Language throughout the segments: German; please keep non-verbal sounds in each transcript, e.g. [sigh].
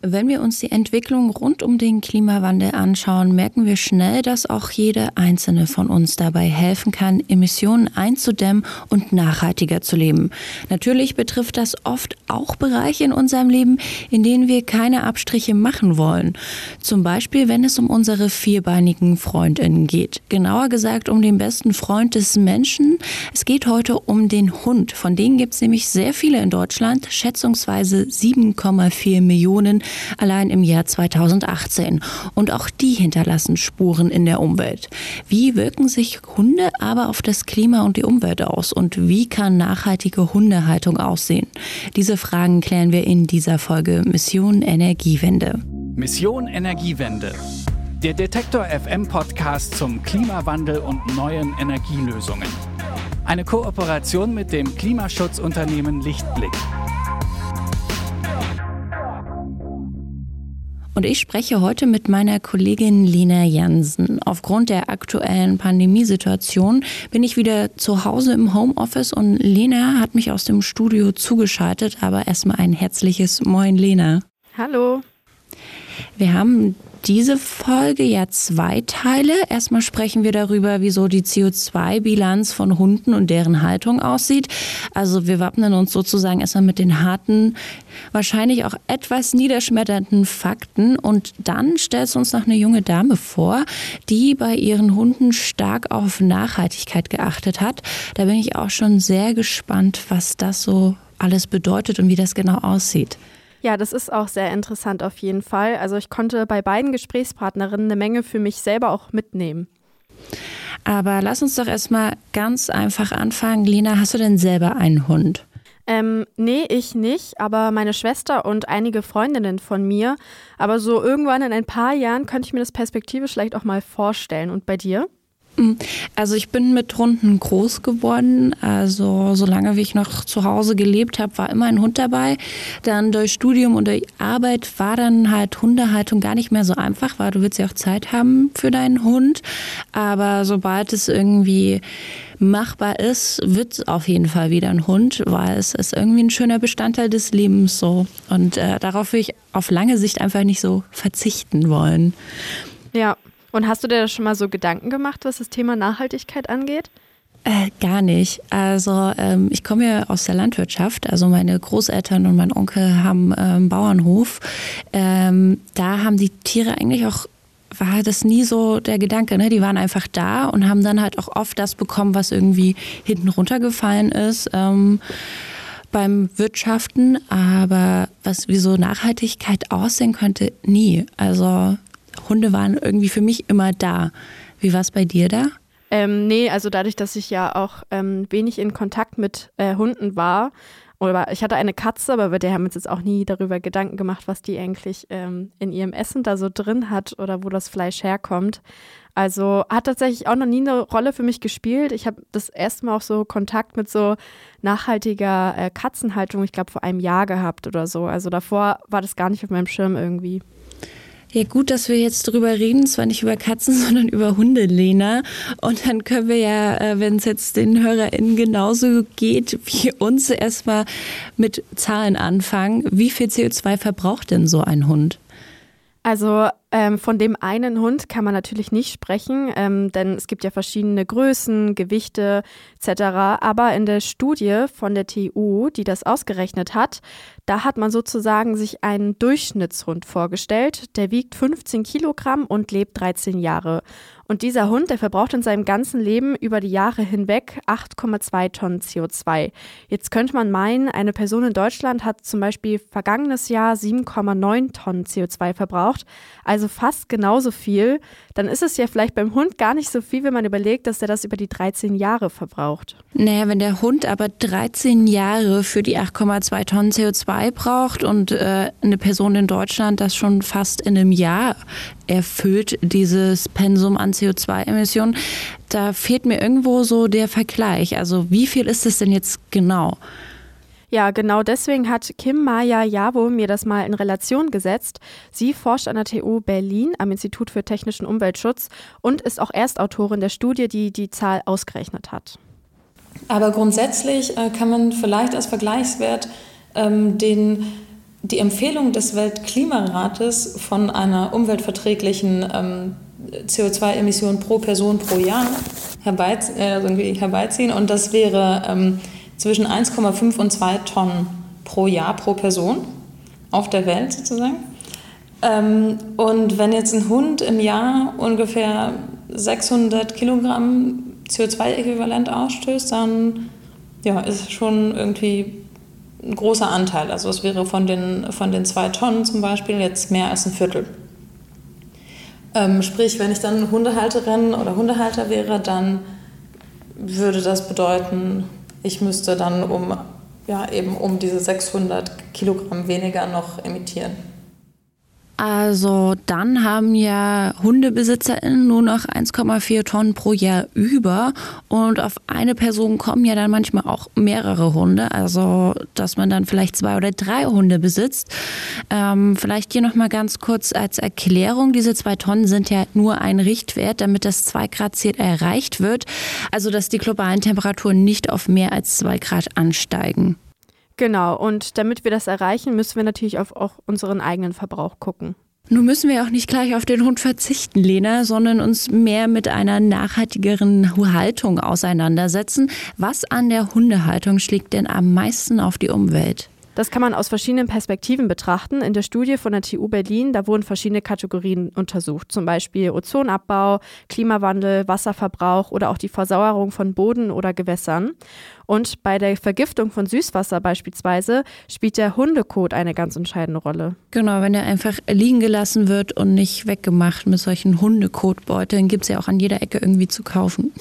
Wenn wir uns die Entwicklung rund um den Klimawandel anschauen, merken wir schnell, dass auch jede einzelne von uns dabei helfen kann, Emissionen einzudämmen und nachhaltiger zu leben. Natürlich betrifft das oft auch Bereiche in unserem Leben, in denen wir keine Abstriche machen wollen. Zum Beispiel, wenn es um unsere vierbeinigen Freundinnen geht. Genauer gesagt um den besten Freund des Menschen. Es geht heute um den Hund. Von denen gibt es nämlich sehr viele in Deutschland, schätzungsweise 7,4 Millionen allein im Jahr 2018. Und auch die hinterlassen Spuren in der Umwelt. Wie wirken sich Hunde aber auf das Klima und die Umwelt aus? Und wie kann nachhaltige Hundehaltung aussehen? Diese Fragen klären wir in dieser Folge Mission Energiewende. Mission Energiewende. Der Detektor FM Podcast zum Klimawandel und neuen Energielösungen. Eine Kooperation mit dem Klimaschutzunternehmen Lichtblick. Und ich spreche heute mit meiner Kollegin Lena Jansen. Aufgrund der aktuellen Pandemiesituation bin ich wieder zu Hause im Homeoffice und Lena hat mich aus dem Studio zugeschaltet. Aber erstmal ein herzliches Moin, Lena. Hallo. Wir haben diese Folge ja zwei Teile. Erstmal sprechen wir darüber, wieso die CO2-Bilanz von Hunden und deren Haltung aussieht. Also wir wappnen uns sozusagen erstmal mit den harten, wahrscheinlich auch etwas niederschmetternden Fakten. Und dann stellt uns noch eine junge Dame vor, die bei ihren Hunden stark auf Nachhaltigkeit geachtet hat. Da bin ich auch schon sehr gespannt, was das so alles bedeutet und wie das genau aussieht. Ja, das ist auch sehr interessant auf jeden Fall. Also ich konnte bei beiden Gesprächspartnerinnen eine Menge für mich selber auch mitnehmen. Aber lass uns doch erstmal ganz einfach anfangen. Lena, hast du denn selber einen Hund? Ähm, nee, ich nicht, aber meine Schwester und einige Freundinnen von mir. Aber so irgendwann in ein paar Jahren könnte ich mir das perspektivisch vielleicht auch mal vorstellen. Und bei dir? Also ich bin mit Hunden groß geworden. Also solange wie ich noch zu Hause gelebt habe, war immer ein Hund dabei. Dann durch Studium und durch Arbeit war dann halt Hundehaltung gar nicht mehr so einfach, weil du willst ja auch Zeit haben für deinen Hund. Aber sobald es irgendwie machbar ist, wird es auf jeden Fall wieder ein Hund, weil es ist irgendwie ein schöner Bestandteil des Lebens so. Und äh, darauf will ich auf lange Sicht einfach nicht so verzichten wollen. Ja, und hast du dir da schon mal so Gedanken gemacht, was das Thema Nachhaltigkeit angeht? Äh, gar nicht. Also ähm, ich komme ja aus der Landwirtschaft. Also meine Großeltern und mein Onkel haben ähm, einen Bauernhof. Ähm, da haben die Tiere eigentlich auch war das nie so der Gedanke. Ne? Die waren einfach da und haben dann halt auch oft das bekommen, was irgendwie hinten runtergefallen ist ähm, beim Wirtschaften. Aber was wie so Nachhaltigkeit aussehen könnte, nie. Also Hunde waren irgendwie für mich immer da. Wie war es bei dir da? Ähm, nee, also dadurch, dass ich ja auch ähm, wenig in Kontakt mit äh, Hunden war, oder ich hatte eine Katze, aber bei der haben wir uns jetzt auch nie darüber Gedanken gemacht, was die eigentlich ähm, in ihrem Essen da so drin hat oder wo das Fleisch herkommt. Also hat tatsächlich auch noch nie eine Rolle für mich gespielt. Ich habe das erste Mal auch so Kontakt mit so nachhaltiger äh, Katzenhaltung, ich glaube, vor einem Jahr gehabt oder so. Also davor war das gar nicht auf meinem Schirm irgendwie. Ja, gut, dass wir jetzt drüber reden, zwar nicht über Katzen, [laughs] sondern über Hunde, Lena. Und dann können wir ja, äh, wenn es jetzt den HörerInnen genauso geht wie uns, erstmal mit Zahlen anfangen. Wie viel CO2 verbraucht denn so ein Hund? Also ähm, von dem einen Hund kann man natürlich nicht sprechen, ähm, denn es gibt ja verschiedene Größen, Gewichte etc. Aber in der Studie von der TU, die das ausgerechnet hat, da hat man sozusagen sich einen Durchschnittshund vorgestellt. Der wiegt 15 Kilogramm und lebt 13 Jahre. Und dieser Hund, der verbraucht in seinem ganzen Leben über die Jahre hinweg 8,2 Tonnen CO2. Jetzt könnte man meinen, eine Person in Deutschland hat zum Beispiel vergangenes Jahr 7,9 Tonnen CO2 verbraucht, also fast genauso viel. Dann ist es ja vielleicht beim Hund gar nicht so viel, wenn man überlegt, dass er das über die 13 Jahre verbraucht. Naja, wenn der Hund aber 13 Jahre für die 8,2 Tonnen CO2 braucht und äh, eine Person in Deutschland das schon fast in einem Jahr erfüllt, dieses Pensum an CO2-Emissionen. Da fehlt mir irgendwo so der Vergleich. Also wie viel ist es denn jetzt genau? Ja, genau deswegen hat Kim Maya Javo mir das mal in Relation gesetzt. Sie forscht an der TU Berlin am Institut für technischen Umweltschutz und ist auch Erstautorin der Studie, die die Zahl ausgerechnet hat. Aber grundsätzlich äh, kann man vielleicht als Vergleichswert ähm, den die Empfehlung des Weltklimarates von einer umweltverträglichen ähm, CO2-Emission pro Person pro Jahr herbeiz äh, herbeiziehen. Und das wäre ähm, zwischen 1,5 und 2 Tonnen pro Jahr pro Person auf der Welt sozusagen. Ähm, und wenn jetzt ein Hund im Jahr ungefähr 600 Kilogramm CO2-Äquivalent ausstößt, dann ja, ist schon irgendwie ein großer Anteil. Also es wäre von den, von den zwei Tonnen zum Beispiel jetzt mehr als ein Viertel. Ähm, sprich, wenn ich dann Hundehalterin oder Hundehalter wäre, dann würde das bedeuten, ich müsste dann um, ja, eben um diese 600 Kilogramm weniger noch emittieren. Also dann haben ja HundebesitzerInnen nur noch 1,4 Tonnen pro Jahr über und auf eine Person kommen ja dann manchmal auch mehrere Hunde, also dass man dann vielleicht zwei oder drei Hunde besitzt. Ähm, vielleicht hier nochmal ganz kurz als Erklärung, diese zwei Tonnen sind ja nur ein Richtwert, damit das 2 Grad Ziel erreicht wird, also dass die globalen Temperaturen nicht auf mehr als 2 Grad ansteigen. Genau, und damit wir das erreichen, müssen wir natürlich auf auch unseren eigenen Verbrauch gucken. Nun müssen wir auch nicht gleich auf den Hund verzichten, Lena, sondern uns mehr mit einer nachhaltigeren Haltung auseinandersetzen. Was an der Hundehaltung schlägt denn am meisten auf die Umwelt? Das kann man aus verschiedenen Perspektiven betrachten. In der Studie von der TU Berlin, da wurden verschiedene Kategorien untersucht, zum Beispiel Ozonabbau, Klimawandel, Wasserverbrauch oder auch die Versauerung von Boden oder Gewässern. Und bei der Vergiftung von Süßwasser beispielsweise spielt der Hundekot eine ganz entscheidende Rolle. Genau, wenn er einfach liegen gelassen wird und nicht weggemacht mit solchen Hundekotbeuteln, gibt es ja auch an jeder Ecke irgendwie zu kaufen.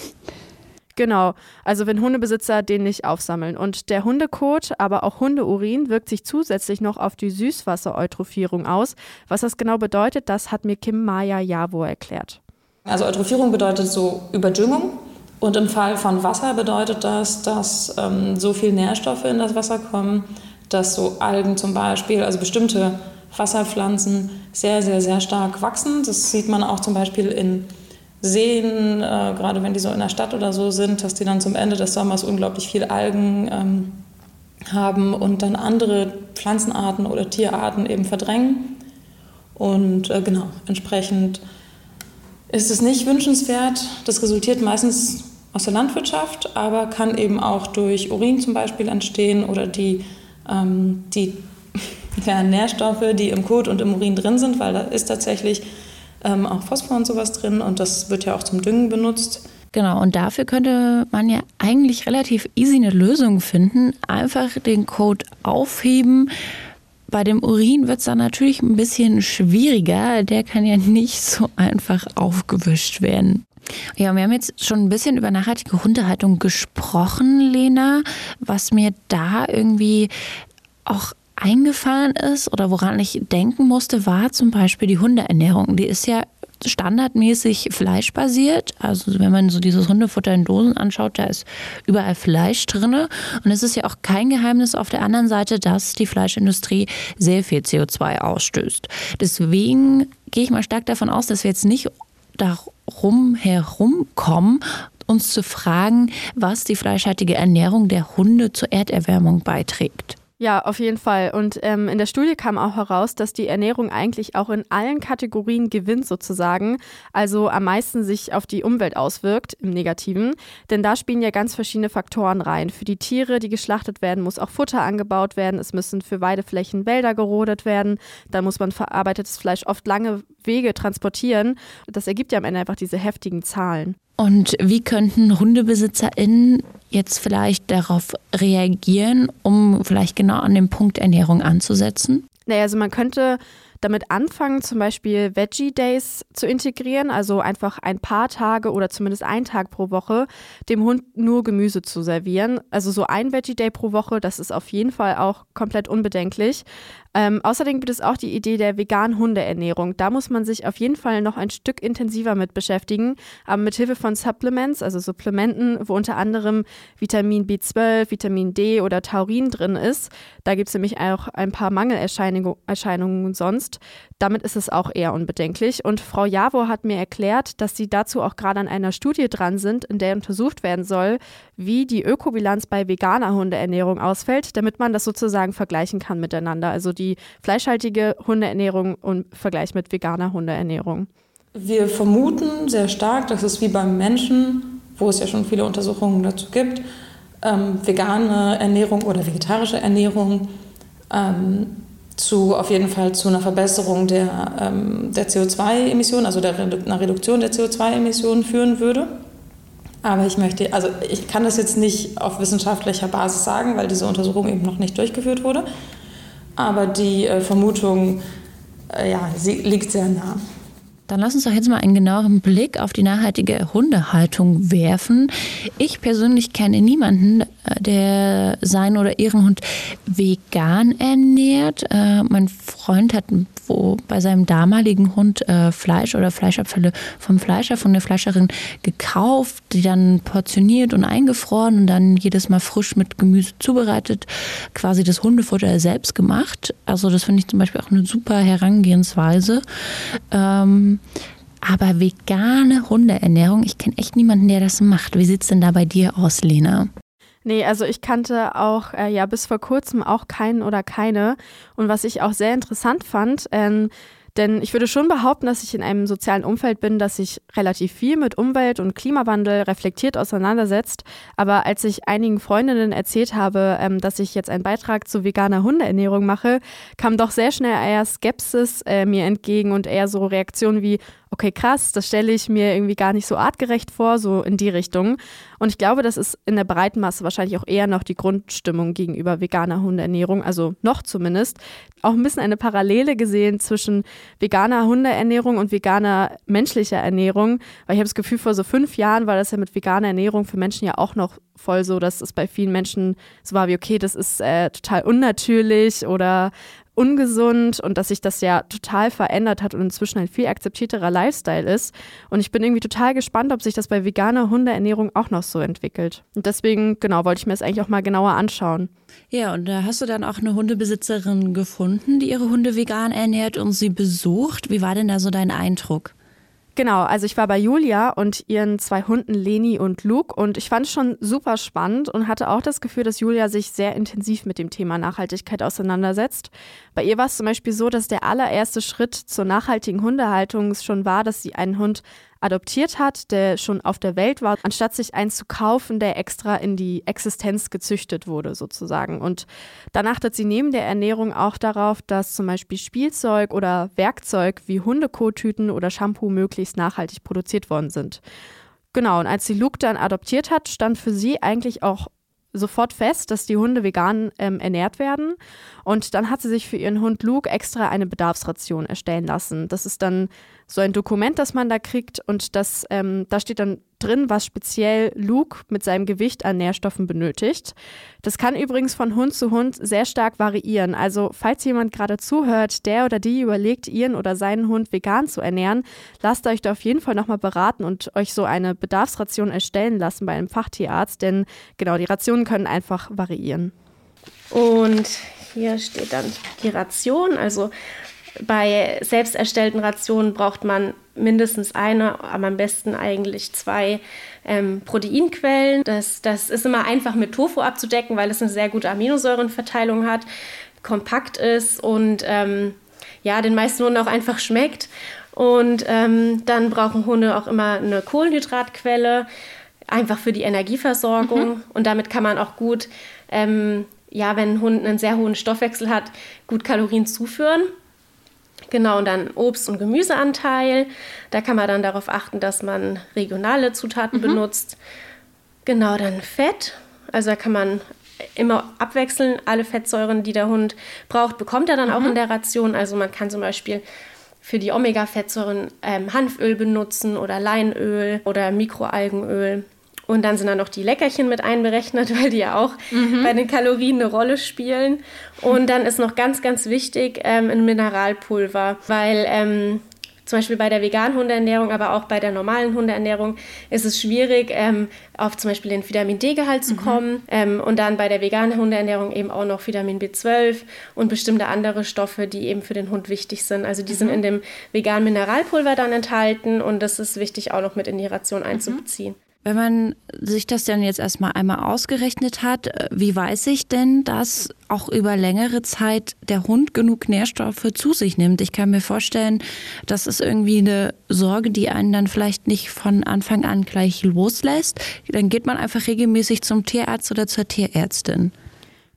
Genau, also wenn Hundebesitzer den nicht aufsammeln. Und der Hundekot, aber auch Hundeurin wirkt sich zusätzlich noch auf die Süßwassereutrophierung aus. Was das genau bedeutet, das hat mir Kim Maya Javo erklärt. Also Eutrophierung bedeutet so Überdüngung. Und im Fall von Wasser bedeutet das, dass ähm, so viel Nährstoffe in das Wasser kommen, dass so Algen zum Beispiel, also bestimmte Wasserpflanzen sehr, sehr, sehr stark wachsen. Das sieht man auch zum Beispiel in sehen, äh, gerade wenn die so in der Stadt oder so sind, dass die dann zum Ende des Sommers unglaublich viel Algen ähm, haben und dann andere Pflanzenarten oder Tierarten eben verdrängen. Und äh, genau, entsprechend ist es nicht wünschenswert. Das resultiert meistens aus der Landwirtschaft, aber kann eben auch durch Urin zum Beispiel entstehen oder die, ähm, die [laughs] ja, Nährstoffe, die im Kot und im Urin drin sind, weil da ist tatsächlich ähm, auch Phosphor und sowas drin und das wird ja auch zum Düngen benutzt. Genau, und dafür könnte man ja eigentlich relativ easy eine Lösung finden. Einfach den Code aufheben. Bei dem Urin wird es dann natürlich ein bisschen schwieriger. Der kann ja nicht so einfach aufgewischt werden. Ja, wir haben jetzt schon ein bisschen über nachhaltige Hundehaltung gesprochen, Lena. Was mir da irgendwie auch eingefallen ist oder woran ich denken musste, war zum Beispiel die Hundeernährung. Die ist ja standardmäßig fleischbasiert. Also wenn man so dieses Hundefutter in Dosen anschaut, da ist überall Fleisch drin. Und es ist ja auch kein Geheimnis auf der anderen Seite, dass die Fleischindustrie sehr viel CO2 ausstößt. Deswegen gehe ich mal stark davon aus, dass wir jetzt nicht darum herumkommen, uns zu fragen, was die fleischhaltige Ernährung der Hunde zur Erderwärmung beiträgt. Ja, auf jeden Fall. Und ähm, in der Studie kam auch heraus, dass die Ernährung eigentlich auch in allen Kategorien gewinnt sozusagen, also am meisten sich auf die Umwelt auswirkt im Negativen. Denn da spielen ja ganz verschiedene Faktoren rein. Für die Tiere, die geschlachtet werden, muss auch Futter angebaut werden. Es müssen für Weideflächen Wälder gerodet werden. Dann muss man verarbeitetes Fleisch oft lange Wege transportieren. Das ergibt ja am Ende einfach diese heftigen Zahlen. Und wie könnten HundebesitzerInnen jetzt vielleicht darauf reagieren, um vielleicht genau an dem Punkt Ernährung anzusetzen? Naja, also man könnte damit anfangen, zum Beispiel Veggie Days zu integrieren, also einfach ein paar Tage oder zumindest einen Tag pro Woche dem Hund nur Gemüse zu servieren. Also so ein Veggie Day pro Woche, das ist auf jeden Fall auch komplett unbedenklich. Ähm, außerdem gibt es auch die Idee der veganen Hundeernährung. Da muss man sich auf jeden Fall noch ein Stück intensiver mit beschäftigen, aber mit Hilfe von Supplements, also Supplementen, wo unter anderem Vitamin B12, Vitamin D oder Taurin drin ist. Da gibt es nämlich auch ein paar Mangelerscheinungen sonst. Damit ist es auch eher unbedenklich. Und Frau Javor hat mir erklärt, dass sie dazu auch gerade an einer Studie dran sind, in der untersucht werden soll, wie die Ökobilanz bei veganer Hundeernährung ausfällt, damit man das sozusagen vergleichen kann miteinander. Also die fleischhaltige Hundeernährung im Vergleich mit veganer Hundeernährung. Wir vermuten sehr stark, dass es wie beim Menschen, wo es ja schon viele Untersuchungen dazu gibt, ähm, vegane Ernährung oder vegetarische Ernährung ähm, zu auf jeden Fall zu einer Verbesserung der, ähm, der CO2-Emissionen, also der einer Reduktion der CO2-Emissionen führen würde. Aber ich möchte, also ich kann das jetzt nicht auf wissenschaftlicher Basis sagen, weil diese Untersuchung eben noch nicht durchgeführt wurde. Aber die äh, Vermutung, äh, ja, liegt sehr nah. Dann lass uns doch jetzt mal einen genaueren Blick auf die nachhaltige Hundehaltung werfen. Ich persönlich kenne niemanden, äh, der seinen oder ihren Hund vegan ernährt. Äh, mein Freund hat wo bei seinem damaligen Hund äh, Fleisch oder Fleischabfälle vom Fleischer, von der Fleischerin gekauft, die dann portioniert und eingefroren und dann jedes Mal frisch mit Gemüse zubereitet, quasi das Hundefutter selbst gemacht. Also das finde ich zum Beispiel auch eine super Herangehensweise. Ähm, aber vegane Hundeernährung, ich kenne echt niemanden, der das macht. Wie sieht es denn da bei dir aus, Lena? Nee, also ich kannte auch äh, ja bis vor kurzem auch keinen oder keine. Und was ich auch sehr interessant fand, ähm, denn ich würde schon behaupten, dass ich in einem sozialen Umfeld bin, das sich relativ viel mit Umwelt und Klimawandel reflektiert auseinandersetzt. Aber als ich einigen Freundinnen erzählt habe, ähm, dass ich jetzt einen Beitrag zu veganer Hundeernährung mache, kam doch sehr schnell eher Skepsis äh, mir entgegen und eher so Reaktionen wie, okay, krass, das stelle ich mir irgendwie gar nicht so artgerecht vor, so in die Richtung. Und ich glaube, das ist in der breiten Masse wahrscheinlich auch eher noch die Grundstimmung gegenüber veganer Hundeernährung, also noch zumindest. Auch ein bisschen eine Parallele gesehen zwischen veganer Hundeernährung und veganer menschlicher Ernährung, weil ich habe das Gefühl, vor so fünf Jahren war das ja mit veganer Ernährung für Menschen ja auch noch voll so, dass es bei vielen Menschen so war wie, okay, das ist äh, total unnatürlich oder ungesund und dass sich das ja total verändert hat und inzwischen ein viel akzeptierterer Lifestyle ist. Und ich bin irgendwie total gespannt, ob sich das bei veganer Hundeernährung auch noch so entwickelt. Und deswegen, genau, wollte ich mir das eigentlich auch mal genauer anschauen. Ja, und da hast du dann auch eine Hundebesitzerin gefunden, die ihre Hunde vegan ernährt und sie besucht. Wie war denn da so dein Eindruck? Genau, also ich war bei Julia und ihren zwei Hunden Leni und Luke und ich fand es schon super spannend und hatte auch das Gefühl, dass Julia sich sehr intensiv mit dem Thema Nachhaltigkeit auseinandersetzt. Bei ihr war es zum Beispiel so, dass der allererste Schritt zur nachhaltigen Hundehaltung schon war, dass sie einen Hund adoptiert hat, der schon auf der Welt war, anstatt sich einen zu kaufen, der extra in die Existenz gezüchtet wurde sozusagen. Und danach hat sie neben der Ernährung auch darauf, dass zum Beispiel Spielzeug oder Werkzeug wie Hundekottüten oder Shampoo möglichst nachhaltig produziert worden sind. Genau, und als sie Luke dann adoptiert hat, stand für sie eigentlich auch sofort fest, dass die Hunde vegan ähm, ernährt werden. Und dann hat sie sich für ihren Hund Luke extra eine Bedarfsration erstellen lassen. Das ist dann so ein Dokument, das man da kriegt und das, ähm, da steht dann drin, was speziell Luke mit seinem Gewicht an Nährstoffen benötigt. Das kann übrigens von Hund zu Hund sehr stark variieren. Also falls jemand gerade zuhört, der oder die überlegt, ihren oder seinen Hund vegan zu ernähren, lasst euch da auf jeden Fall nochmal beraten und euch so eine Bedarfsration erstellen lassen bei einem Fachtierarzt, denn genau, die Rationen können einfach variieren. Und hier steht dann die Ration, also bei selbst erstellten Rationen braucht man mindestens eine, aber am besten eigentlich zwei ähm, Proteinquellen. Das, das ist immer einfach mit Tofu abzudecken, weil es eine sehr gute Aminosäurenverteilung hat, kompakt ist und ähm, ja, den meisten Hunden auch einfach schmeckt. Und ähm, dann brauchen Hunde auch immer eine Kohlenhydratquelle, einfach für die Energieversorgung. Mhm. Und damit kann man auch gut, ähm, ja, wenn ein Hund einen sehr hohen Stoffwechsel hat, gut Kalorien zuführen. Genau, und dann Obst- und Gemüseanteil. Da kann man dann darauf achten, dass man regionale Zutaten mhm. benutzt. Genau, dann Fett. Also da kann man immer abwechseln. Alle Fettsäuren, die der Hund braucht, bekommt er dann mhm. auch in der Ration. Also man kann zum Beispiel für die Omega-Fettsäuren ähm, Hanföl benutzen oder Leinöl oder Mikroalgenöl. Und dann sind da noch die Leckerchen mit einberechnet, [laughs] weil die ja auch mhm. bei den Kalorien eine Rolle spielen. Und dann ist noch ganz, ganz wichtig ähm, ein Mineralpulver, weil ähm, zum Beispiel bei der veganen Hundeernährung, aber auch bei der normalen Hundeernährung ist es schwierig, ähm, auf zum Beispiel den Vitamin D-Gehalt zu mhm. kommen. Ähm, und dann bei der veganen Hundeernährung eben auch noch Vitamin B12 und bestimmte andere Stoffe, die eben für den Hund wichtig sind. Also die mhm. sind in dem veganen Mineralpulver dann enthalten und das ist wichtig auch noch mit in die Ration mhm. Wenn man sich das dann jetzt erstmal einmal ausgerechnet hat, äh, wie weiß ich denn, dass auch über längere Zeit der Hund genug Nährstoffe zu sich nimmt? Ich kann mir vorstellen, das ist irgendwie eine Sorge, die einen dann vielleicht nicht von Anfang an gleich loslässt. Dann geht man einfach regelmäßig zum Tierarzt oder zur Tierärztin.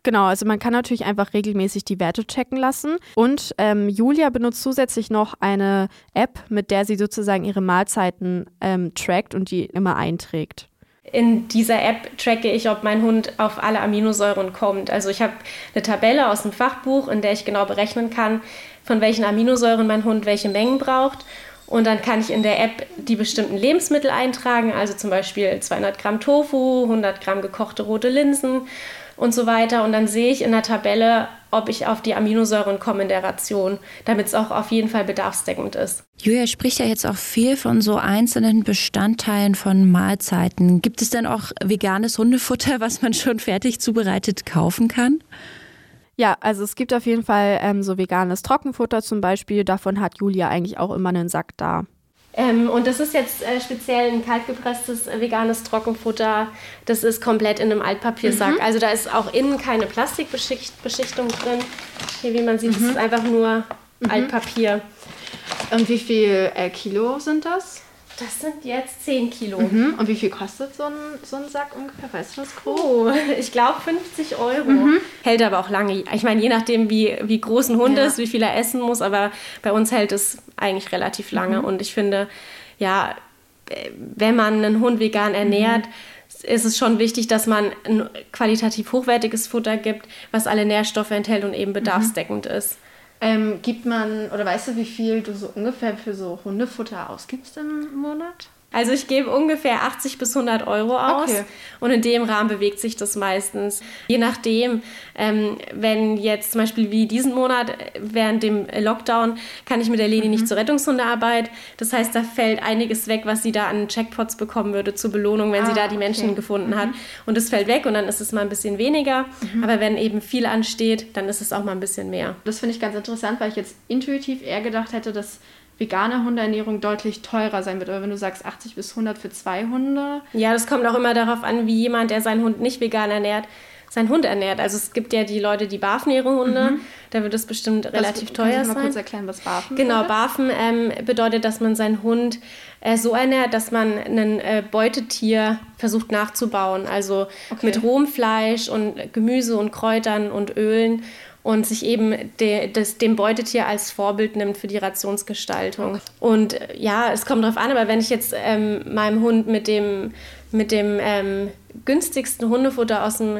Genau, also man kann natürlich einfach regelmäßig die Werte checken lassen. Und ähm, Julia benutzt zusätzlich noch eine App, mit der sie sozusagen ihre Mahlzeiten ähm, trackt und die immer einträgt. In dieser App tracke ich, ob mein Hund auf alle Aminosäuren kommt. Also ich habe eine Tabelle aus dem Fachbuch, in der ich genau berechnen kann, von welchen Aminosäuren mein Hund welche Mengen braucht. Und dann kann ich in der App die bestimmten Lebensmittel eintragen, also zum Beispiel 200 Gramm Tofu, 100 Gramm gekochte rote Linsen und so weiter. Und dann sehe ich in der Tabelle, ob ich auf die Aminosäuren komme in der Ration, damit es auch auf jeden Fall bedarfsdeckend ist. Julia spricht ja jetzt auch viel von so einzelnen Bestandteilen von Mahlzeiten. Gibt es denn auch veganes Hundefutter, was man schon fertig zubereitet kaufen kann? Ja, also es gibt auf jeden Fall ähm, so veganes Trockenfutter zum Beispiel. Davon hat Julia eigentlich auch immer einen Sack da. Ähm, und das ist jetzt äh, speziell ein kaltgepresstes äh, veganes Trockenfutter. Das ist komplett in einem Altpapiersack. Mhm. Also da ist auch innen keine Plastikbeschichtung drin. Hier, wie man sieht, mhm. ist einfach nur mhm. Altpapier. Und wie viel äh, Kilo sind das? Das sind jetzt 10 Kilo. Mhm. Und wie viel kostet so ein, so ein Sack ungefähr? Weißt du das grob? Oh, ich glaube 50 Euro. Mhm. Hält aber auch lange. Ich meine, je nachdem, wie, wie groß ein Hund ja. ist, wie viel er essen muss, aber bei uns hält es eigentlich relativ lange. Mhm. Und ich finde, ja, wenn man einen Hund vegan ernährt, mhm. ist es schon wichtig, dass man ein qualitativ hochwertiges Futter gibt, was alle Nährstoffe enthält und eben mhm. bedarfsdeckend ist. Ähm, gibt man, oder weißt du, wie viel du so ungefähr für so Hundefutter ausgibst im Monat? Also ich gebe ungefähr 80 bis 100 Euro aus okay. und in dem Rahmen bewegt sich das meistens. Je nachdem, ähm, wenn jetzt zum Beispiel wie diesen Monat während dem Lockdown kann ich mit der Leni mhm. nicht zur Rettungshundearbeit. Das heißt, da fällt einiges weg, was sie da an Checkpots bekommen würde zur Belohnung, wenn ah, sie da die Menschen okay. gefunden mhm. hat. Und das fällt weg und dann ist es mal ein bisschen weniger. Mhm. Aber wenn eben viel ansteht, dann ist es auch mal ein bisschen mehr. Das finde ich ganz interessant, weil ich jetzt intuitiv eher gedacht hätte, dass vegane Hundeernährung deutlich teurer sein wird. Aber wenn du sagst 80 bis 100 für zwei Hunde. Ja, das kommt auch immer darauf an, wie jemand, der seinen Hund nicht vegan ernährt, seinen Hund ernährt. Also es gibt ja die Leute, die barfen ihre Hunde. Mhm. Da wird es bestimmt das, relativ teuer sein. Kannst du mal kurz erklären, was barfen Genau, barfen ähm, bedeutet, dass man seinen Hund äh, so ernährt, dass man ein äh, Beutetier versucht nachzubauen. Also okay. mit rohem Fleisch und Gemüse und Kräutern und Ölen und sich eben de, des, dem Beutetier als Vorbild nimmt für die Rationsgestaltung. Und äh, ja, es kommt darauf an, aber wenn ich jetzt ähm, meinem Hund mit dem, mit dem ähm, günstigsten Hundefutter aus dem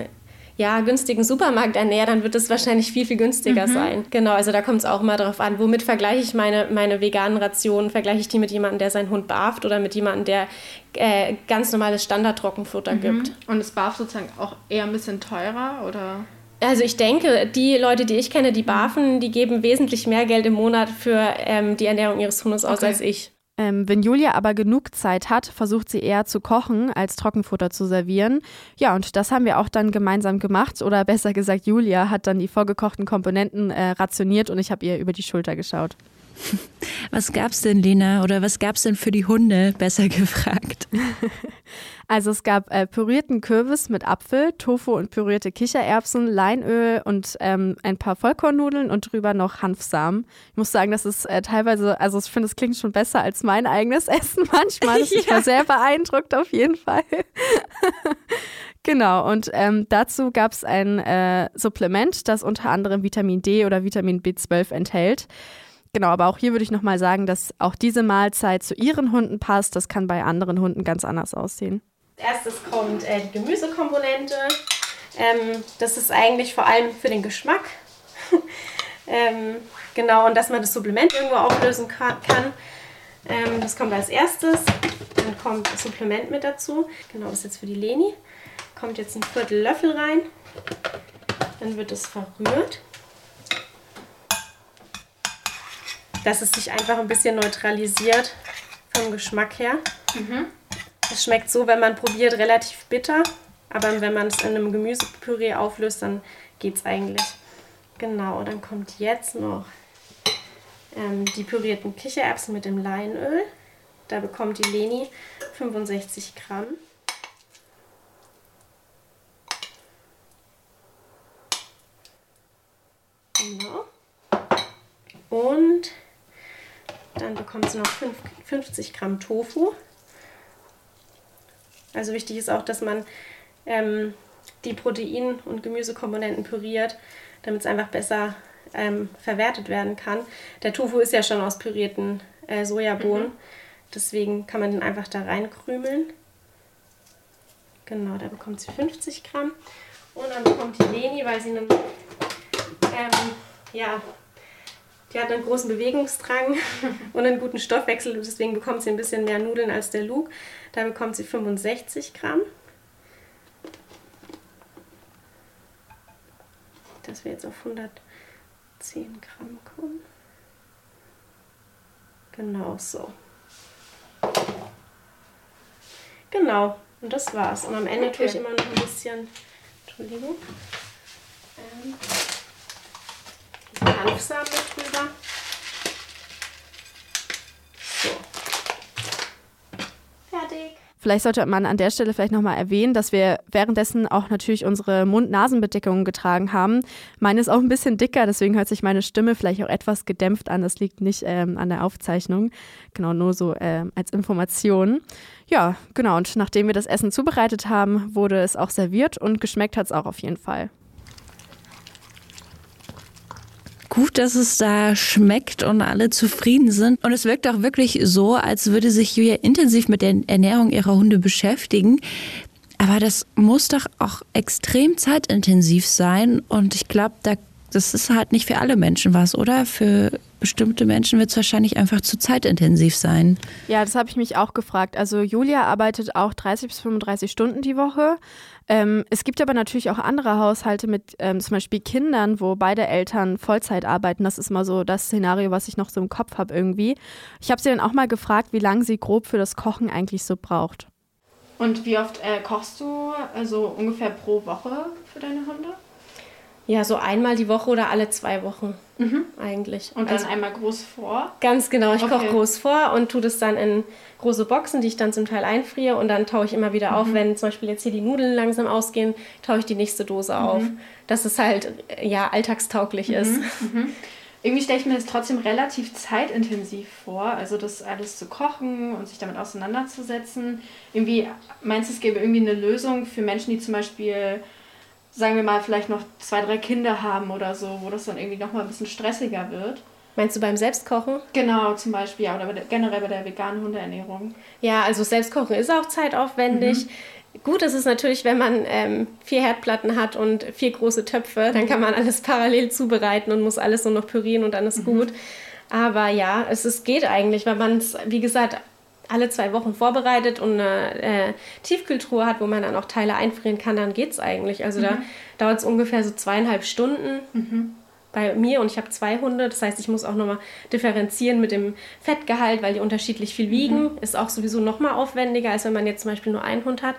ja, günstigen Supermarkt ernähre, dann wird es wahrscheinlich viel, viel günstiger mhm. sein. Genau, also da kommt es auch mal darauf an, womit vergleiche ich meine, meine veganen Rationen? Vergleiche ich die mit jemandem, der seinen Hund barft oder mit jemandem, der äh, ganz normales Standardtrockenfutter mhm. gibt? Und ist Barf sozusagen auch eher ein bisschen teurer oder? Also ich denke, die Leute, die ich kenne, die barfen, die geben wesentlich mehr Geld im Monat für ähm, die Ernährung ihres Hundes aus okay. als ich. Ähm, wenn Julia aber genug Zeit hat, versucht sie eher zu kochen, als Trockenfutter zu servieren. Ja, und das haben wir auch dann gemeinsam gemacht. Oder besser gesagt, Julia hat dann die vorgekochten Komponenten äh, rationiert und ich habe ihr über die Schulter geschaut. [laughs] Was gab's denn, Lena? Oder was gab's denn für die Hunde, besser gefragt? [laughs] Also es gab äh, pürierten Kürbis mit Apfel, Tofu und pürierte Kichererbsen, Leinöl und ähm, ein paar Vollkornnudeln und drüber noch Hanfsamen. Ich muss sagen, das ist äh, teilweise, also ich finde, es klingt schon besser als mein eigenes [laughs] Essen manchmal. Das ja. Ich war sehr beeindruckt auf jeden Fall. Genau, und ähm, dazu gab es ein äh, Supplement, das unter anderem Vitamin D oder Vitamin B12 enthält. Genau, aber auch hier würde ich nochmal sagen, dass auch diese Mahlzeit zu Ihren Hunden passt. Das kann bei anderen Hunden ganz anders aussehen erstes kommt äh, die Gemüsekomponente. Ähm, das ist eigentlich vor allem für den Geschmack. [laughs] ähm, genau, und dass man das Supplement irgendwo auflösen kann. Ähm, das kommt als erstes. Dann kommt das Supplement mit dazu. Genau, das ist jetzt für die Leni. Kommt jetzt ein Viertel Löffel rein. Dann wird es verrührt. Dass es sich einfach ein bisschen neutralisiert vom Geschmack her. Mhm. Es schmeckt so, wenn man probiert, relativ bitter. Aber wenn man es in einem Gemüsepüree auflöst, dann geht es eigentlich. Genau, dann kommt jetzt noch ähm, die pürierten Kichererbsen mit dem Leinöl. Da bekommt die Leni 65 Gramm. Genau. Und dann bekommt sie noch 50 Gramm Tofu. Also wichtig ist auch, dass man ähm, die Protein- und Gemüsekomponenten püriert, damit es einfach besser ähm, verwertet werden kann. Der Tofu ist ja schon aus pürierten äh, Sojabohnen, mhm. deswegen kann man den einfach da reinkrümeln. Genau, da bekommt sie 50 Gramm. Und dann bekommt die Leni, weil sie einen, ähm, ja, die hat einen großen Bewegungsdrang [laughs] und einen guten Stoffwechsel und deswegen bekommt sie ein bisschen mehr Nudeln als der Luke. Da bekommt sie 65 Gramm. Dass wir jetzt auf 110 Gramm kommen. Genau so. Genau, und das war's. Und am Ende okay. tue ich immer noch ein bisschen, Entschuldigung, ähm, Hanfsamen mit drüber. Vielleicht sollte man an der Stelle vielleicht nochmal erwähnen, dass wir währenddessen auch natürlich unsere Mund-Nasen-Bedeckungen getragen haben. Meine ist auch ein bisschen dicker, deswegen hört sich meine Stimme vielleicht auch etwas gedämpft an. Das liegt nicht ähm, an der Aufzeichnung. Genau, nur so äh, als Information. Ja, genau. Und nachdem wir das Essen zubereitet haben, wurde es auch serviert und geschmeckt hat es auch auf jeden Fall. Gut, dass es da schmeckt und alle zufrieden sind. Und es wirkt auch wirklich so, als würde sich Julia intensiv mit der Ernährung ihrer Hunde beschäftigen. Aber das muss doch auch extrem zeitintensiv sein. Und ich glaube, da, das ist halt nicht für alle Menschen was, oder? Für bestimmte Menschen wird es wahrscheinlich einfach zu zeitintensiv sein. Ja, das habe ich mich auch gefragt. Also Julia arbeitet auch 30 bis 35 Stunden die Woche. Ähm, es gibt aber natürlich auch andere Haushalte mit ähm, zum Beispiel Kindern, wo beide Eltern Vollzeit arbeiten. Das ist mal so das Szenario, was ich noch so im Kopf habe irgendwie. Ich habe sie dann auch mal gefragt, wie lange sie grob für das Kochen eigentlich so braucht. Und wie oft äh, kochst du, also ungefähr pro Woche für deine Hunde? Ja, so einmal die Woche oder alle zwei Wochen mhm. eigentlich. Und dann also, einmal groß vor? Ganz genau. Ich okay. koche groß vor und tue das dann in große Boxen, die ich dann zum Teil einfriere und dann taue ich immer wieder mhm. auf. Wenn zum Beispiel jetzt hier die Nudeln langsam ausgehen, taue ich die nächste Dose mhm. auf. Dass es halt ja alltagstauglich mhm. ist. Mhm. Irgendwie stelle ich mir das trotzdem relativ zeitintensiv vor, also das alles zu kochen und sich damit auseinanderzusetzen. Irgendwie meinst du, es gäbe irgendwie eine Lösung für Menschen, die zum Beispiel sagen wir mal, vielleicht noch zwei, drei Kinder haben oder so, wo das dann irgendwie nochmal ein bisschen stressiger wird. Meinst du beim Selbstkochen? Genau, zum Beispiel, ja, oder bei der, generell bei der veganen Hundeernährung. Ja, also Selbstkochen ist auch zeitaufwendig. Mhm. Gut ist es natürlich, wenn man ähm, vier Herdplatten hat und vier große Töpfe, dann kann man alles parallel zubereiten und muss alles nur noch pürieren und dann ist mhm. gut. Aber ja, es ist, geht eigentlich, weil man es, wie gesagt, alle zwei Wochen vorbereitet und eine äh, Tiefkühltruhe hat, wo man dann auch Teile einfrieren kann, dann geht es eigentlich. Also mhm. da dauert es ungefähr so zweieinhalb Stunden. Mhm bei mir und ich habe zwei Hunde. Das heißt, ich muss auch nochmal differenzieren mit dem Fettgehalt, weil die unterschiedlich viel wiegen. Mhm. Ist auch sowieso nochmal aufwendiger, als wenn man jetzt zum Beispiel nur einen Hund hat.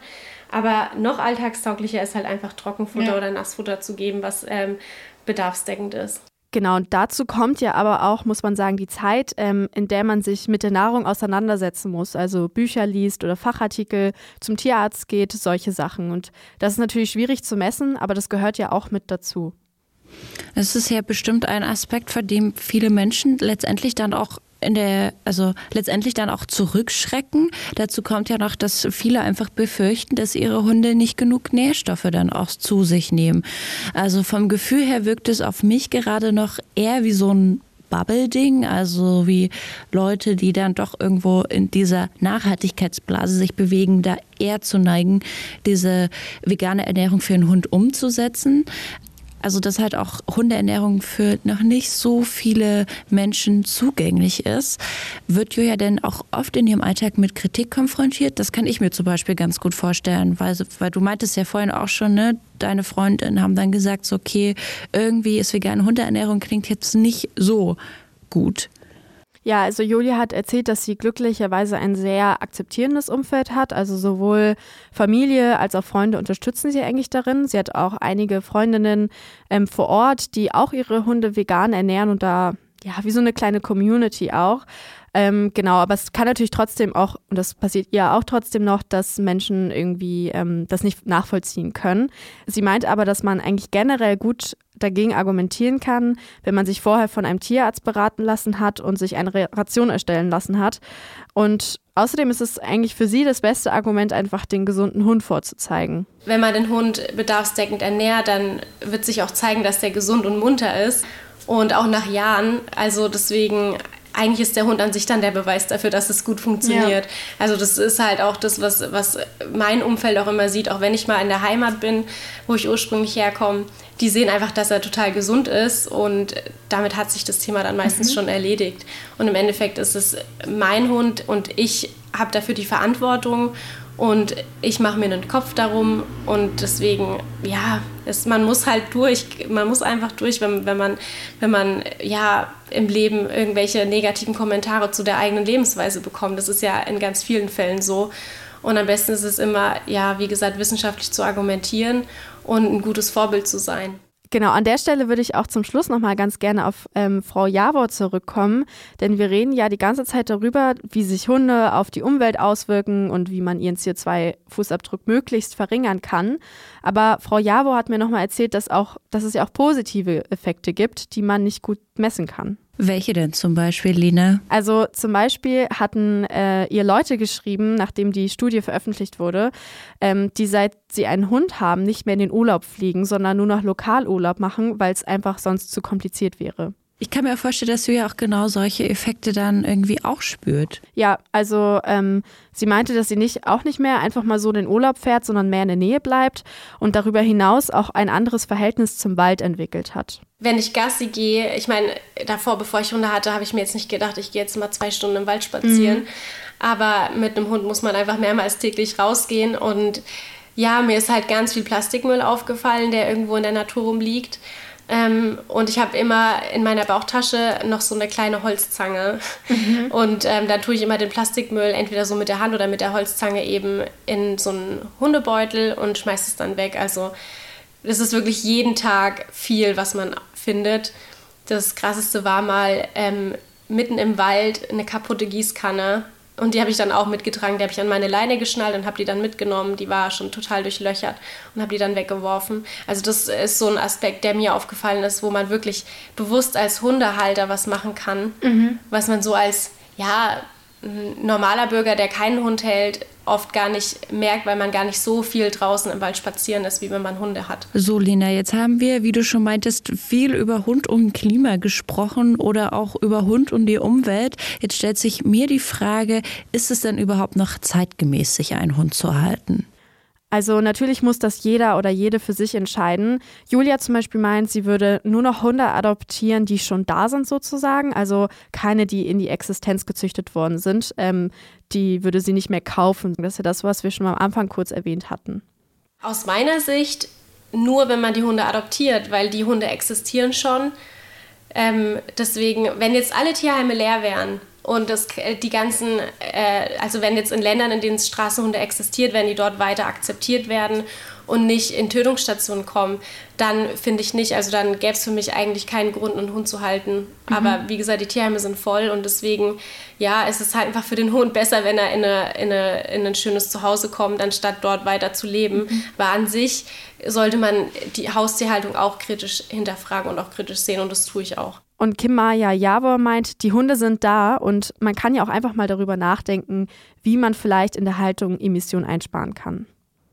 Aber noch alltagstauglicher ist halt einfach Trockenfutter ja. oder Nassfutter zu geben, was ähm, bedarfsdeckend ist. Genau, und dazu kommt ja aber auch, muss man sagen, die Zeit, ähm, in der man sich mit der Nahrung auseinandersetzen muss. Also Bücher liest oder Fachartikel, zum Tierarzt geht, solche Sachen. Und das ist natürlich schwierig zu messen, aber das gehört ja auch mit dazu. Es ist ja bestimmt ein Aspekt, vor dem viele Menschen letztendlich dann auch in der, also letztendlich dann auch zurückschrecken. Dazu kommt ja noch, dass viele einfach befürchten, dass ihre Hunde nicht genug Nährstoffe dann auch zu sich nehmen. Also vom Gefühl her wirkt es auf mich gerade noch eher wie so ein Bubble-Ding, also wie Leute, die dann doch irgendwo in dieser Nachhaltigkeitsblase sich bewegen, da eher zu neigen, diese vegane Ernährung für einen Hund umzusetzen also dass halt auch Hundeernährung für noch nicht so viele Menschen zugänglich ist, wird Julia denn auch oft in ihrem Alltag mit Kritik konfrontiert? Das kann ich mir zum Beispiel ganz gut vorstellen, weil, weil du meintest ja vorhin auch schon, ne, deine Freundinnen haben dann gesagt, so, okay, irgendwie ist vegane Hundeernährung klingt jetzt nicht so gut. Ja, also Julia hat erzählt, dass sie glücklicherweise ein sehr akzeptierendes Umfeld hat. Also sowohl Familie als auch Freunde unterstützen sie eigentlich darin. Sie hat auch einige Freundinnen ähm, vor Ort, die auch ihre Hunde vegan ernähren und da ja wie so eine kleine Community auch. Ähm, genau, aber es kann natürlich trotzdem auch, und das passiert ja auch trotzdem noch, dass Menschen irgendwie ähm, das nicht nachvollziehen können. Sie meint aber, dass man eigentlich generell gut dagegen argumentieren kann, wenn man sich vorher von einem Tierarzt beraten lassen hat und sich eine Ration erstellen lassen hat. Und außerdem ist es eigentlich für sie das beste Argument, einfach den gesunden Hund vorzuzeigen. Wenn man den Hund bedarfsdeckend ernährt, dann wird sich auch zeigen, dass der gesund und munter ist. Und auch nach Jahren. Also deswegen eigentlich ist der Hund an sich dann der Beweis dafür, dass es gut funktioniert. Ja. Also das ist halt auch das, was, was mein Umfeld auch immer sieht, auch wenn ich mal in der Heimat bin, wo ich ursprünglich herkomme. Die sehen einfach, dass er total gesund ist und damit hat sich das Thema dann meistens mhm. schon erledigt. Und im Endeffekt ist es mein Hund und ich habe dafür die Verantwortung und ich mache mir einen Kopf darum und deswegen, ja, es, man muss halt durch, man muss einfach durch, wenn, wenn, man, wenn man ja im Leben irgendwelche negativen Kommentare zu der eigenen Lebensweise bekommt. Das ist ja in ganz vielen Fällen so. Und am besten ist es immer, ja, wie gesagt, wissenschaftlich zu argumentieren und ein gutes Vorbild zu sein. Genau, an der Stelle würde ich auch zum Schluss nochmal ganz gerne auf ähm, Frau Javor zurückkommen, denn wir reden ja die ganze Zeit darüber, wie sich Hunde auf die Umwelt auswirken und wie man ihren CO2-Fußabdruck möglichst verringern kann. Aber Frau Javor hat mir nochmal erzählt, dass, auch, dass es ja auch positive Effekte gibt, die man nicht gut messen kann. Welche denn zum Beispiel, Lina? Also zum Beispiel hatten äh, ihr Leute geschrieben, nachdem die Studie veröffentlicht wurde, ähm, die seit sie einen Hund haben, nicht mehr in den Urlaub fliegen, sondern nur noch Lokalurlaub machen, weil es einfach sonst zu kompliziert wäre. Ich kann mir vorstellen, dass du ja auch genau solche Effekte dann irgendwie auch spürt. Ja, also ähm, sie meinte, dass sie nicht auch nicht mehr einfach mal so in den Urlaub fährt, sondern mehr in der Nähe bleibt und darüber hinaus auch ein anderes Verhältnis zum Wald entwickelt hat. Wenn ich Gassi gehe, ich meine, davor, bevor ich Hunde hatte, habe ich mir jetzt nicht gedacht, ich gehe jetzt mal zwei Stunden im Wald spazieren. Mhm. Aber mit einem Hund muss man einfach mehrmals täglich rausgehen und ja, mir ist halt ganz viel Plastikmüll aufgefallen, der irgendwo in der Natur rumliegt. Ähm, und ich habe immer in meiner Bauchtasche noch so eine kleine Holzzange. Mhm. Und ähm, da tue ich immer den Plastikmüll entweder so mit der Hand oder mit der Holzzange eben in so einen Hundebeutel und schmeiße es dann weg. Also es ist wirklich jeden Tag viel, was man findet. Das krasseste war mal ähm, mitten im Wald eine kaputte Gießkanne und die habe ich dann auch mitgetragen. Die habe ich an meine Leine geschnallt und habe die dann mitgenommen. Die war schon total durchlöchert und habe die dann weggeworfen. Also das ist so ein Aspekt, der mir aufgefallen ist, wo man wirklich bewusst als Hundehalter was machen kann, mhm. was man so als ja ein normaler Bürger, der keinen Hund hält, oft gar nicht merkt, weil man gar nicht so viel draußen im Wald spazieren ist, wie wenn man Hunde hat. So, Lena, jetzt haben wir, wie du schon meintest, viel über Hund und Klima gesprochen oder auch über Hund und die Umwelt. Jetzt stellt sich mir die Frage, ist es denn überhaupt noch zeitgemäß, sich einen Hund zu halten? Also natürlich muss das jeder oder jede für sich entscheiden. Julia zum Beispiel meint, sie würde nur noch Hunde adoptieren, die schon da sind sozusagen, also keine, die in die Existenz gezüchtet worden sind. Ähm, die würde sie nicht mehr kaufen. Das ist ja das, was wir schon am Anfang kurz erwähnt hatten. Aus meiner Sicht nur, wenn man die Hunde adoptiert, weil die Hunde existieren schon. Ähm, deswegen, wenn jetzt alle Tierheime leer wären, und das, äh, die ganzen, äh, also wenn jetzt in Ländern, in denen Straßenhunde existiert, wenn die dort weiter akzeptiert werden und nicht in Tötungsstationen kommen, dann finde ich nicht, also dann gäbe es für mich eigentlich keinen Grund, einen Hund zu halten. Mhm. Aber wie gesagt, die Tierheime sind voll und deswegen, ja, es ist halt einfach für den Hund besser, wenn er in, eine, in, eine, in ein schönes Zuhause kommt, anstatt dort weiter zu leben. Mhm. Aber an sich sollte man die Haustierhaltung auch kritisch hinterfragen und auch kritisch sehen und das tue ich auch. Und Kim Maya Javor meint, die Hunde sind da und man kann ja auch einfach mal darüber nachdenken, wie man vielleicht in der Haltung Emissionen einsparen kann.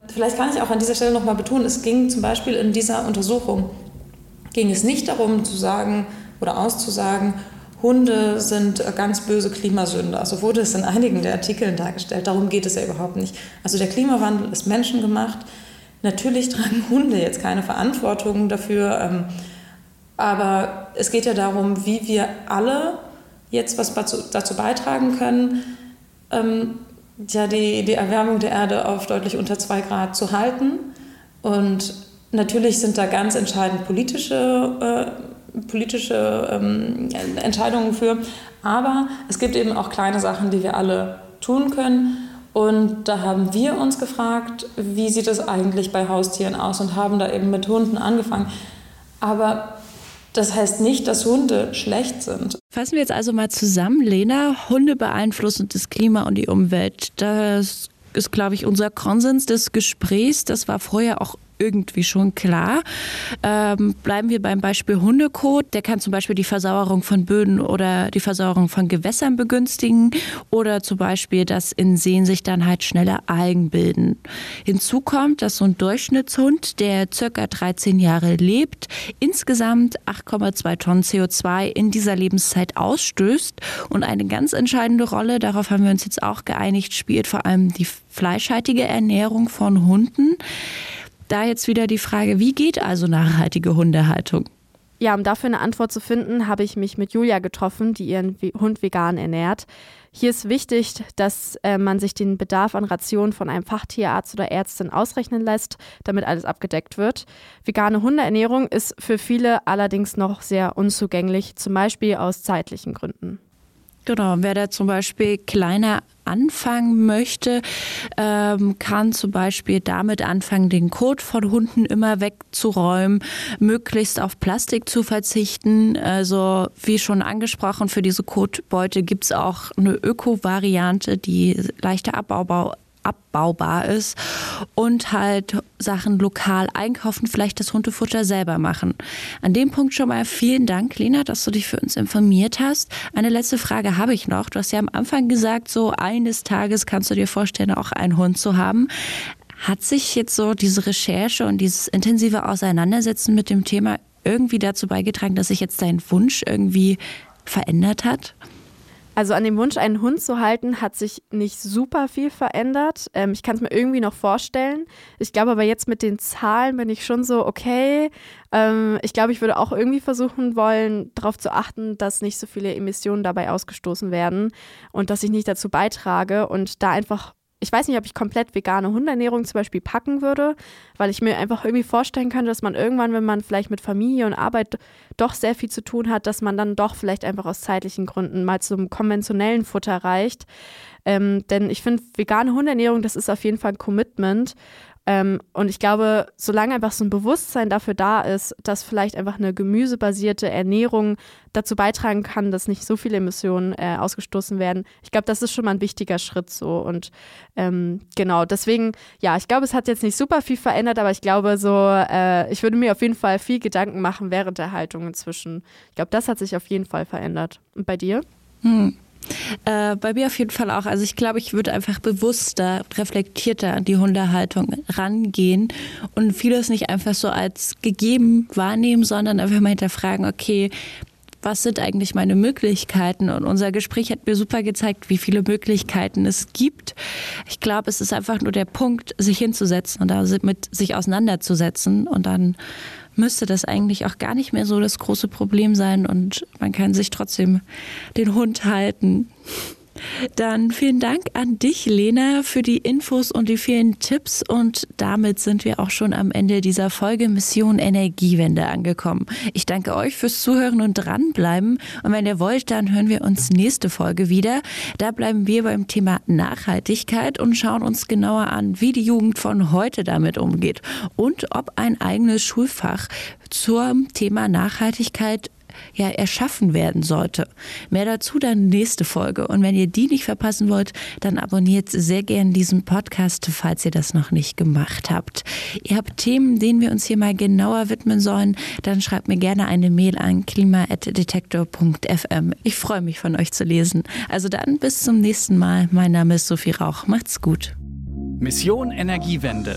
Vielleicht kann ich auch an dieser Stelle nochmal betonen, es ging zum Beispiel in dieser Untersuchung, ging es nicht darum zu sagen oder auszusagen, Hunde sind ganz böse Klimasünder. So wurde es in einigen der Artikeln dargestellt. Darum geht es ja überhaupt nicht. Also der Klimawandel ist menschengemacht. Natürlich tragen Hunde jetzt keine Verantwortung dafür. Ähm, aber es geht ja darum, wie wir alle jetzt was dazu beitragen können, ähm, ja, die, die Erwärmung der Erde auf deutlich unter zwei Grad zu halten. Und natürlich sind da ganz entscheidend politische politische ähm, Entscheidungen für. Aber es gibt eben auch kleine Sachen, die wir alle tun können. Und da haben wir uns gefragt, wie sieht es eigentlich bei Haustieren aus und haben da eben mit Hunden angefangen. Aber das heißt nicht, dass Hunde schlecht sind. Fassen wir jetzt also mal zusammen, Lena. Hunde beeinflussen das Klima und die Umwelt. Das ist, glaube ich, unser Konsens des Gesprächs. Das war vorher auch irgendwie schon klar. Ähm, bleiben wir beim Beispiel Hundekot. Der kann zum Beispiel die Versauerung von Böden oder die Versauerung von Gewässern begünstigen oder zum Beispiel, dass in Seen sich dann halt schneller Algen bilden. Hinzu kommt, dass so ein Durchschnittshund, der circa 13 Jahre lebt, insgesamt 8,2 Tonnen CO2 in dieser Lebenszeit ausstößt und eine ganz entscheidende Rolle, darauf haben wir uns jetzt auch geeinigt, spielt vor allem die fleischhaltige Ernährung von Hunden. Da jetzt wieder die Frage, wie geht also nachhaltige Hundehaltung? Ja, um dafür eine Antwort zu finden, habe ich mich mit Julia getroffen, die ihren Hund vegan ernährt. Hier ist wichtig, dass äh, man sich den Bedarf an Rationen von einem Fachtierarzt oder Ärztin ausrechnen lässt, damit alles abgedeckt wird. Vegane Hundeernährung ist für viele allerdings noch sehr unzugänglich, zum Beispiel aus zeitlichen Gründen. Genau, wer da zum Beispiel kleiner anfangen möchte, ähm, kann zum Beispiel damit anfangen, den Kot von Hunden immer wegzuräumen, möglichst auf Plastik zu verzichten. Also wie schon angesprochen, für diese Kotbeute gibt es auch eine Öko-Variante, die leichter abbaubar abbaubar ist und halt Sachen lokal einkaufen, vielleicht das Hundefutter selber machen. An dem Punkt schon mal vielen Dank, Lena, dass du dich für uns informiert hast. Eine letzte Frage habe ich noch. Du hast ja am Anfang gesagt, so eines Tages kannst du dir vorstellen, auch einen Hund zu haben. Hat sich jetzt so diese Recherche und dieses intensive Auseinandersetzen mit dem Thema irgendwie dazu beigetragen, dass sich jetzt dein Wunsch irgendwie verändert hat? Also an dem Wunsch, einen Hund zu halten, hat sich nicht super viel verändert. Ähm, ich kann es mir irgendwie noch vorstellen. Ich glaube aber jetzt mit den Zahlen bin ich schon so, okay. Ähm, ich glaube, ich würde auch irgendwie versuchen wollen, darauf zu achten, dass nicht so viele Emissionen dabei ausgestoßen werden und dass ich nicht dazu beitrage und da einfach ich weiß nicht, ob ich komplett vegane Hundeernährung zum Beispiel packen würde, weil ich mir einfach irgendwie vorstellen könnte, dass man irgendwann, wenn man vielleicht mit Familie und Arbeit doch sehr viel zu tun hat, dass man dann doch vielleicht einfach aus zeitlichen Gründen mal zum konventionellen Futter reicht. Ähm, denn ich finde, vegane Hundeernährung, das ist auf jeden Fall ein Commitment. Ähm, und ich glaube, solange einfach so ein Bewusstsein dafür da ist, dass vielleicht einfach eine gemüsebasierte Ernährung dazu beitragen kann, dass nicht so viele Emissionen äh, ausgestoßen werden, ich glaube, das ist schon mal ein wichtiger Schritt so. Und ähm, genau, deswegen, ja, ich glaube, es hat jetzt nicht super viel verändert, aber ich glaube so, äh, ich würde mir auf jeden Fall viel Gedanken machen während der Haltung inzwischen. Ich glaube, das hat sich auf jeden Fall verändert. Und bei dir? Hm. Äh, bei mir auf jeden Fall auch. Also ich glaube, ich würde einfach bewusster, reflektierter an die Hundehaltung rangehen und vieles nicht einfach so als gegeben wahrnehmen, sondern einfach mal hinterfragen, okay, was sind eigentlich meine Möglichkeiten? Und unser Gespräch hat mir super gezeigt, wie viele Möglichkeiten es gibt. Ich glaube, es ist einfach nur der Punkt, sich hinzusetzen und damit sich auseinanderzusetzen und dann müsste das eigentlich auch gar nicht mehr so das große Problem sein und man kann sich trotzdem den Hund halten. Dann vielen Dank an dich, Lena, für die Infos und die vielen Tipps. Und damit sind wir auch schon am Ende dieser Folge Mission Energiewende angekommen. Ich danke euch fürs Zuhören und dranbleiben. Und wenn ihr wollt, dann hören wir uns nächste Folge wieder. Da bleiben wir beim Thema Nachhaltigkeit und schauen uns genauer an, wie die Jugend von heute damit umgeht und ob ein eigenes Schulfach zum Thema Nachhaltigkeit ja erschaffen werden sollte. Mehr dazu dann nächste Folge. Und wenn ihr die nicht verpassen wollt, dann abonniert sehr gern diesen Podcast, falls ihr das noch nicht gemacht habt. Ihr habt Themen, denen wir uns hier mal genauer widmen sollen, dann schreibt mir gerne eine Mail an klima.detektor.fm. Ich freue mich von euch zu lesen. Also dann bis zum nächsten Mal. Mein Name ist Sophie Rauch. Macht's gut. Mission Energiewende.